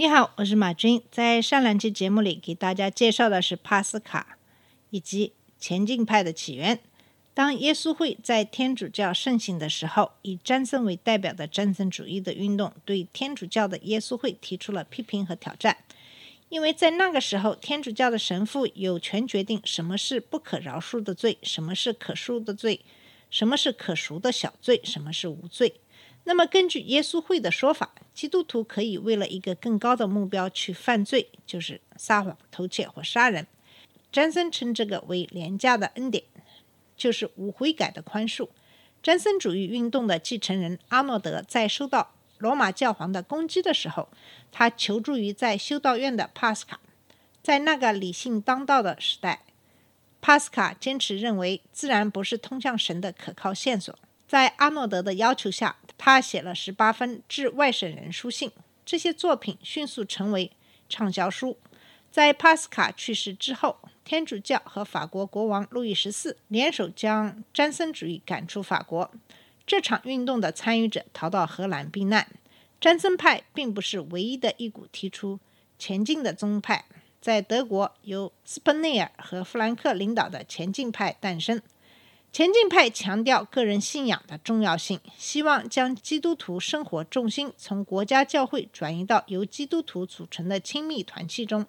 你好，我是马军。在上两期节目里，给大家介绍的是帕斯卡以及前进派的起源。当耶稣会在天主教盛行的时候，以詹森为代表的詹森主义的运动对天主教的耶稣会提出了批评和挑战。因为在那个时候，天主教的神父有权决定什么是不可饶恕的罪，什么是可恕的罪，什么是可赎的小罪，什么是无罪。那么，根据耶稣会的说法，基督徒可以为了一个更高的目标去犯罪，就是撒谎、偷窃或杀人。詹森称这个为廉价的恩典，就是无悔改的宽恕。詹森主义运动的继承人阿诺德在受到罗马教皇的攻击的时候，他求助于在修道院的帕斯卡。在那个理性当道的时代，帕斯卡坚持认为自然不是通向神的可靠线索。在阿诺德的要求下，他写了十八封致外省人书信，这些作品迅速成为畅销书。在帕斯卡去世之后，天主教和法国国王路易十四联手将詹森主义赶出法国。这场运动的参与者逃到荷兰避难。詹森派并不是唯一的一股提出前进的宗派，在德国由斯彭内尔和弗兰克领导的前进派诞生。前进派强调个人信仰的重要性，希望将基督徒生活重心从国家教会转移到由基督徒组成的亲密团契中。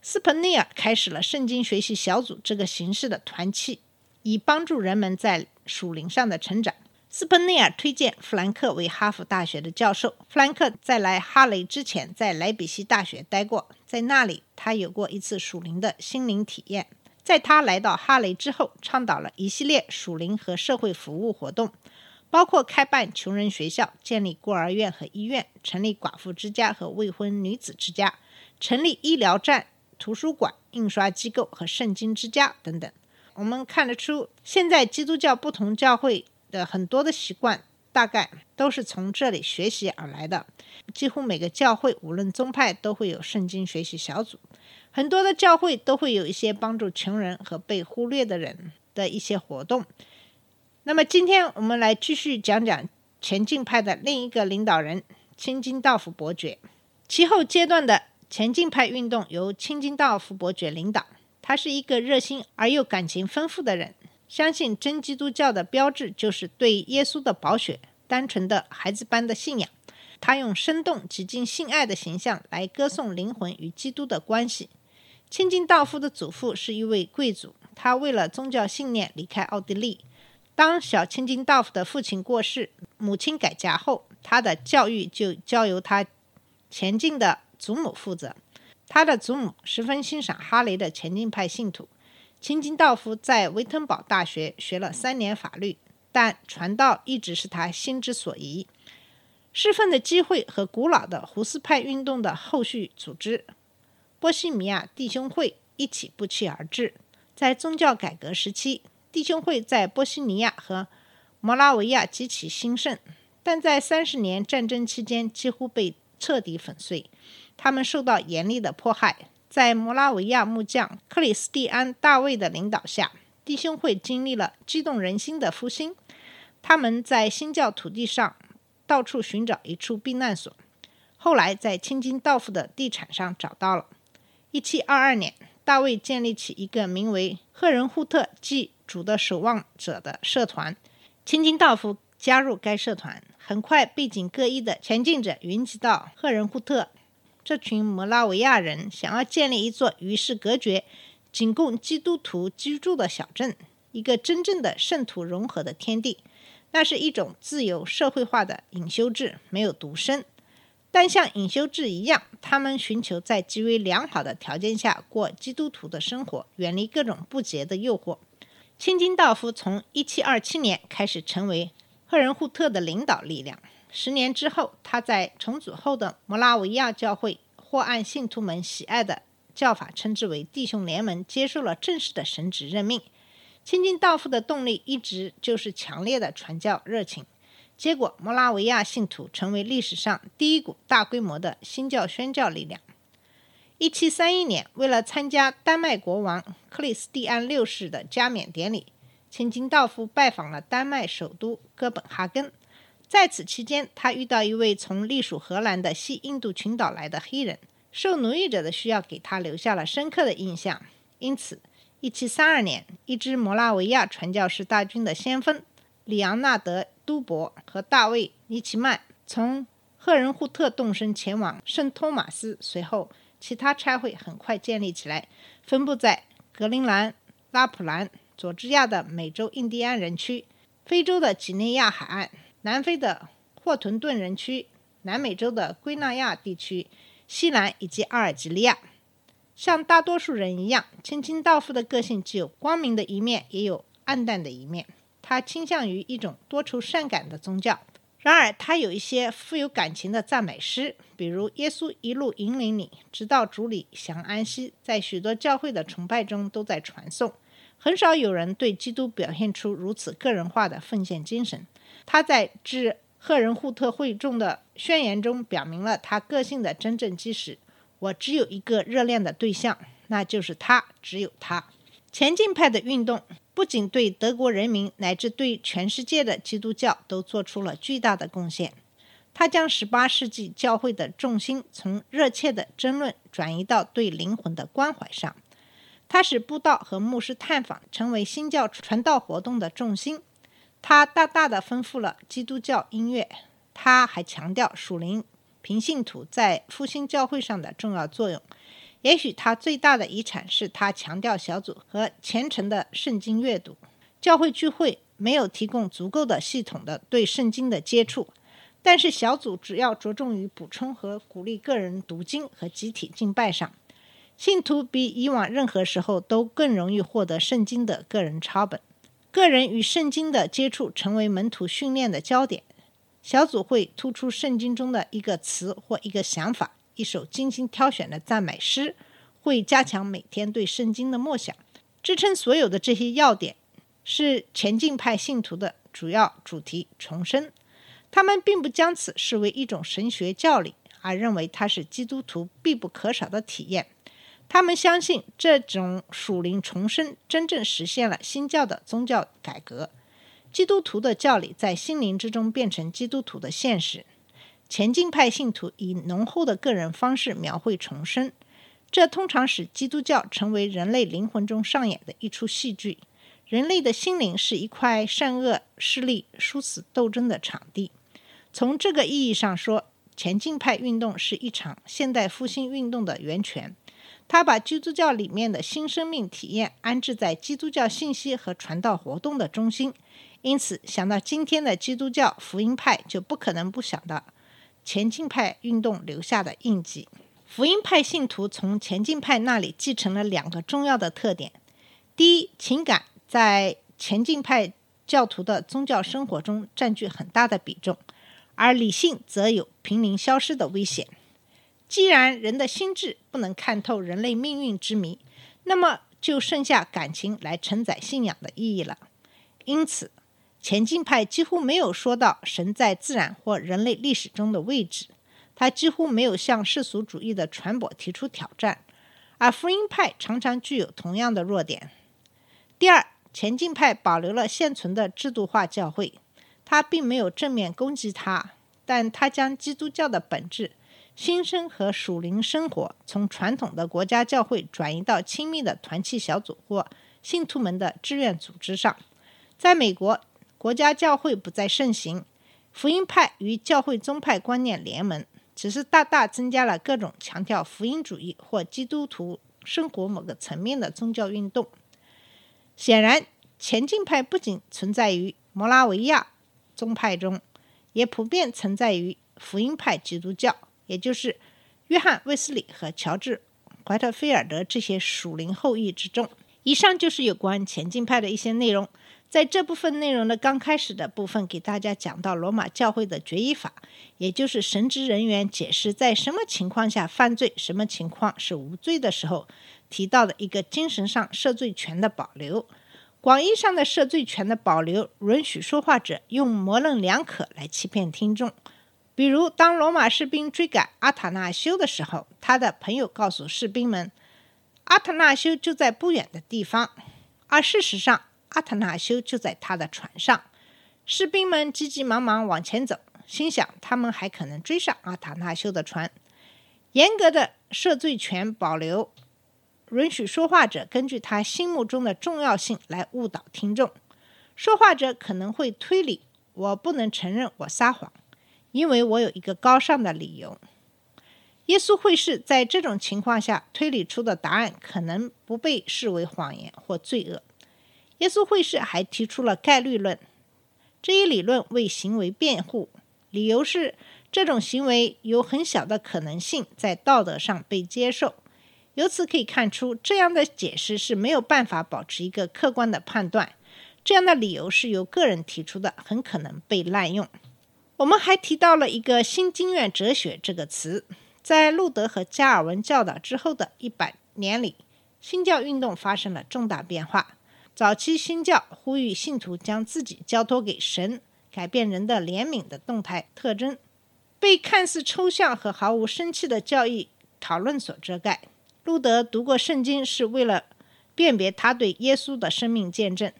斯彭内尔开始了圣经学习小组这个形式的团契，以帮助人们在属灵上的成长。斯彭内尔推荐弗兰克为哈佛大学的教授。弗兰克在来哈雷之前，在莱比锡大学待过，在那里他有过一次属灵的心灵体验。在他来到哈雷之后，倡导了一系列属灵和社会服务活动，包括开办穷人学校、建立孤儿院和医院、成立寡妇之家和未婚女子之家、成立医疗站、图书馆、印刷机构和圣经之家等等。我们看得出，现在基督教不同教会的很多的习惯，大概都是从这里学习而来的。几乎每个教会，无论宗派，都会有圣经学习小组。很多的教会都会有一些帮助穷人和被忽略的人的一些活动。那么，今天我们来继续讲讲前进派的另一个领导人青金道夫伯爵。其后阶段的前进派运动由青金道夫伯爵领导，他是一个热心而又感情丰富的人。相信真基督教的标志就是对耶稣的宝血、单纯的孩子般的信仰。他用生动、极尽性爱的形象来歌颂灵魂与基督的关系。青金道夫的祖父是一位贵族，他为了宗教信念离开奥地利。当小青金道夫的父亲过世，母亲改嫁后，他的教育就交由他前进的祖母负责。他的祖母十分欣赏哈雷的前进派信徒。青金道夫在维滕堡大学学了三年法律，但传道一直是他心之所疑。侍奉的机会和古老的胡斯派运动的后续组织波西米亚弟兄会一起不期而至。在宗教改革时期，弟兄会在波西尼亚和摩拉维亚极其兴盛，但在三十年战争期间几乎被彻底粉碎。他们受到严厉的迫害。在摩拉维亚木匠克里斯蒂安·大卫的领导下，弟兄会经历了激动人心的复兴。他们在新教土地上到处寻找一处避难所，后来在青金道夫的地产上找到了。一七二二年，大卫建立起一个名为“赫人护特祭主的守望者”的社团，清金道夫加入该社团。很快，背景各异的前进者云集到赫人护特。这群摩拉维亚人想要建立一座与世隔绝、仅供基督徒居住的小镇，一个真正的圣徒融合的天地。那是一种自由社会化的隐修制，没有独身。但像尹修制一样，他们寻求在极为良好的条件下过基督徒的生活，远离各种不洁的诱惑。青金道夫从1727年开始成为赫仁护特的领导力量。十年之后，他在重组后的摩拉维亚教会或按信徒们喜爱的教法称之为弟兄联盟，接受了正式的神职任命。千金道夫的动力一直就是强烈的传教热情。结果，摩拉维亚信徒成为历史上第一股大规模的新教宣教力量。一七三一年，为了参加丹麦国王克里斯蒂安六世的加冕典礼，千金道夫拜访了丹麦首都哥本哈根。在此期间，他遇到一位从隶属荷兰的西印度群岛来的黑人，受奴役者的需要给他留下了深刻的印象。因此，一七三二年，一支摩拉维亚传教士大军的先锋里昂纳德·都伯和大卫·尼奇曼从赫仁户特动身前往圣托马斯，随后。其他差会很快建立起来，分布在格陵兰、拉普兰、佐治亚的美洲印第安人区、非洲的几内亚海岸、南非的霍屯顿人区、南美洲的圭纳亚地区、西南以及阿尔及利亚。像大多数人一样，千金道夫的个性既有光明的一面，也有暗淡的一面。他倾向于一种多愁善感的宗教。然而，他有一些富有感情的赞美诗，比如“耶稣一路引领你，直到主里享安息”，在许多教会的崇拜中都在传颂。很少有人对基督表现出如此个人化的奉献精神。他在致赫人护特会众的宣言中表明了他个性的真正基石：“我只有一个热恋的对象，那就是他，只有他。”前进派的运动。不仅对德国人民，乃至对全世界的基督教都做出了巨大的贡献。他将18世纪教会的重心从热切的争论转移到对灵魂的关怀上。他使布道和牧师探访成为新教传道活动的重心。他大大的丰富了基督教音乐。他还强调属灵平信徒在复兴教会上的重要作用。也许他最大的遗产是他强调小组和虔诚的圣经阅读。教会聚会没有提供足够的系统的对圣经的接触，但是小组只要着重于补充和鼓励个人读经和集体敬拜上，信徒比以往任何时候都更容易获得圣经的个人抄本。个人与圣经的接触成为门徒训练的焦点。小组会突出圣经中的一个词或一个想法。一首精心挑选的赞美诗，会加强每天对圣经的默想。支撑所有的这些要点，是前进派信徒的主要主题重生。他们并不将此视为一种神学教理，而认为它是基督徒必不可少的体验。他们相信这种属灵重生真正实现了新教的宗教改革。基督徒的教理在心灵之中变成基督徒的现实。前进派信徒以浓厚的个人方式描绘重生，这通常使基督教成为人类灵魂中上演的一出戏剧。人类的心灵是一块善恶势力殊死斗争的场地。从这个意义上说，前进派运动是一场现代复兴运动的源泉。它把基督教里面的新生命体验安置在基督教信息和传道活动的中心。因此，想到今天的基督教福音派，就不可能不想到。前进派运动留下的印记，福音派信徒从前进派那里继承了两个重要的特点：第一，情感在前进派教徒的宗教生活中占据很大的比重，而理性则有濒临消失的危险。既然人的心智不能看透人类命运之谜，那么就剩下感情来承载信仰的意义了。因此。前进派几乎没有说到神在自然或人类历史中的位置，他几乎没有向世俗主义的传播提出挑战，而福音派常常具有同样的弱点。第二，前进派保留了现存的制度化教会，他并没有正面攻击它，但他将基督教的本质、新生和属灵生活从传统的国家教会转移到亲密的团契小组或信徒们的志愿组织上，在美国。国家教会不再盛行，福音派与教会宗派观念联盟，只是大大增加了各种强调福音主义或基督徒生活某个层面的宗教运动。显然，前进派不仅存在于摩拉维亚宗派中，也普遍存在于福音派基督教，也就是约翰·卫斯理和乔治·怀特菲尔德这些属灵后裔之中。以上就是有关前进派的一些内容。在这部分内容的刚开始的部分，给大家讲到罗马教会的决议法，也就是神职人员解释在什么情况下犯罪，什么情况是无罪的时候，提到的一个精神上赦罪权的保留。广义上的赦罪权的保留，允许说话者用模棱两可来欺骗听众。比如，当罗马士兵追赶阿塔纳修的时候，他的朋友告诉士兵们，阿塔纳修就在不远的地方，而事实上。阿塔纳修就在他的船上，士兵们急急忙忙往前走，心想他们还可能追上阿塔纳修的船。严格的赦罪权保留，允许说话者根据他心目中的重要性来误导听众。说话者可能会推理：我不能承认我撒谎，因为我有一个高尚的理由。耶稣会是在这种情况下推理出的答案，可能不被视为谎言或罪恶。耶稣会士还提出了概率论，这一理论为行为辩护，理由是这种行为有很小的可能性在道德上被接受。由此可以看出，这样的解释是没有办法保持一个客观的判断。这样的理由是由个人提出的，很可能被滥用。我们还提到了一个“新经验哲学”这个词，在路德和加尔文教导之后的一百年里，新教运动发生了重大变化。早期新教呼吁信徒将自己交托给神，改变人的怜悯的动态特征，被看似抽象和毫无生气的教义讨论所遮盖。路德读过圣经是为了辨别他对耶稣的生命见证。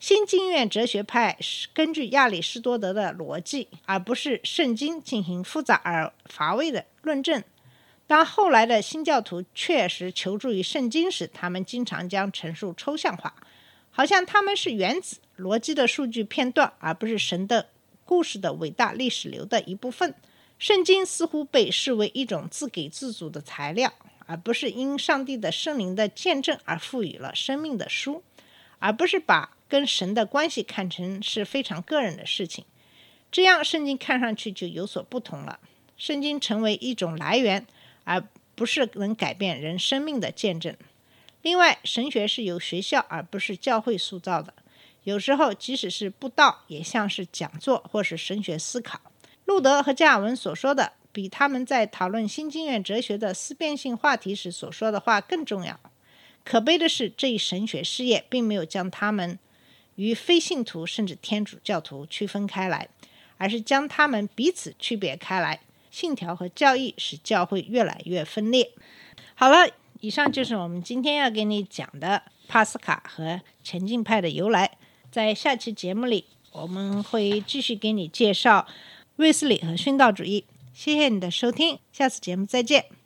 新经院哲学派是根据亚里士多德的逻辑，而不是圣经进行复杂而乏味的论证。当后来的新教徒确实求助于圣经时，他们经常将陈述抽象化。好像他们是原子逻辑的数据片段，而不是神的故事的伟大历史流的一部分。圣经似乎被视为一种自给自足的材料，而不是因上帝的圣灵的见证而赋予了生命的书，而不是把跟神的关系看成是非常个人的事情。这样，圣经看上去就有所不同了。圣经成为一种来源，而不是能改变人生命的见证。另外，神学是由学校而不是教会塑造的。有时候，即使是布道，也像是讲座或是神学思考。路德和加尔文所说的，比他们在讨论新经验哲学的思辨性话题时所说的话更重要。可悲的是，这一神学事业并没有将他们与非信徒甚至天主教徒区分开来，而是将他们彼此区别开来。信条和教义使教会越来越分裂。好了。以上就是我们今天要给你讲的帕斯卡和前进派的由来。在下期节目里，我们会继续给你介绍卫斯理和殉道主义。谢谢你的收听，下次节目再见。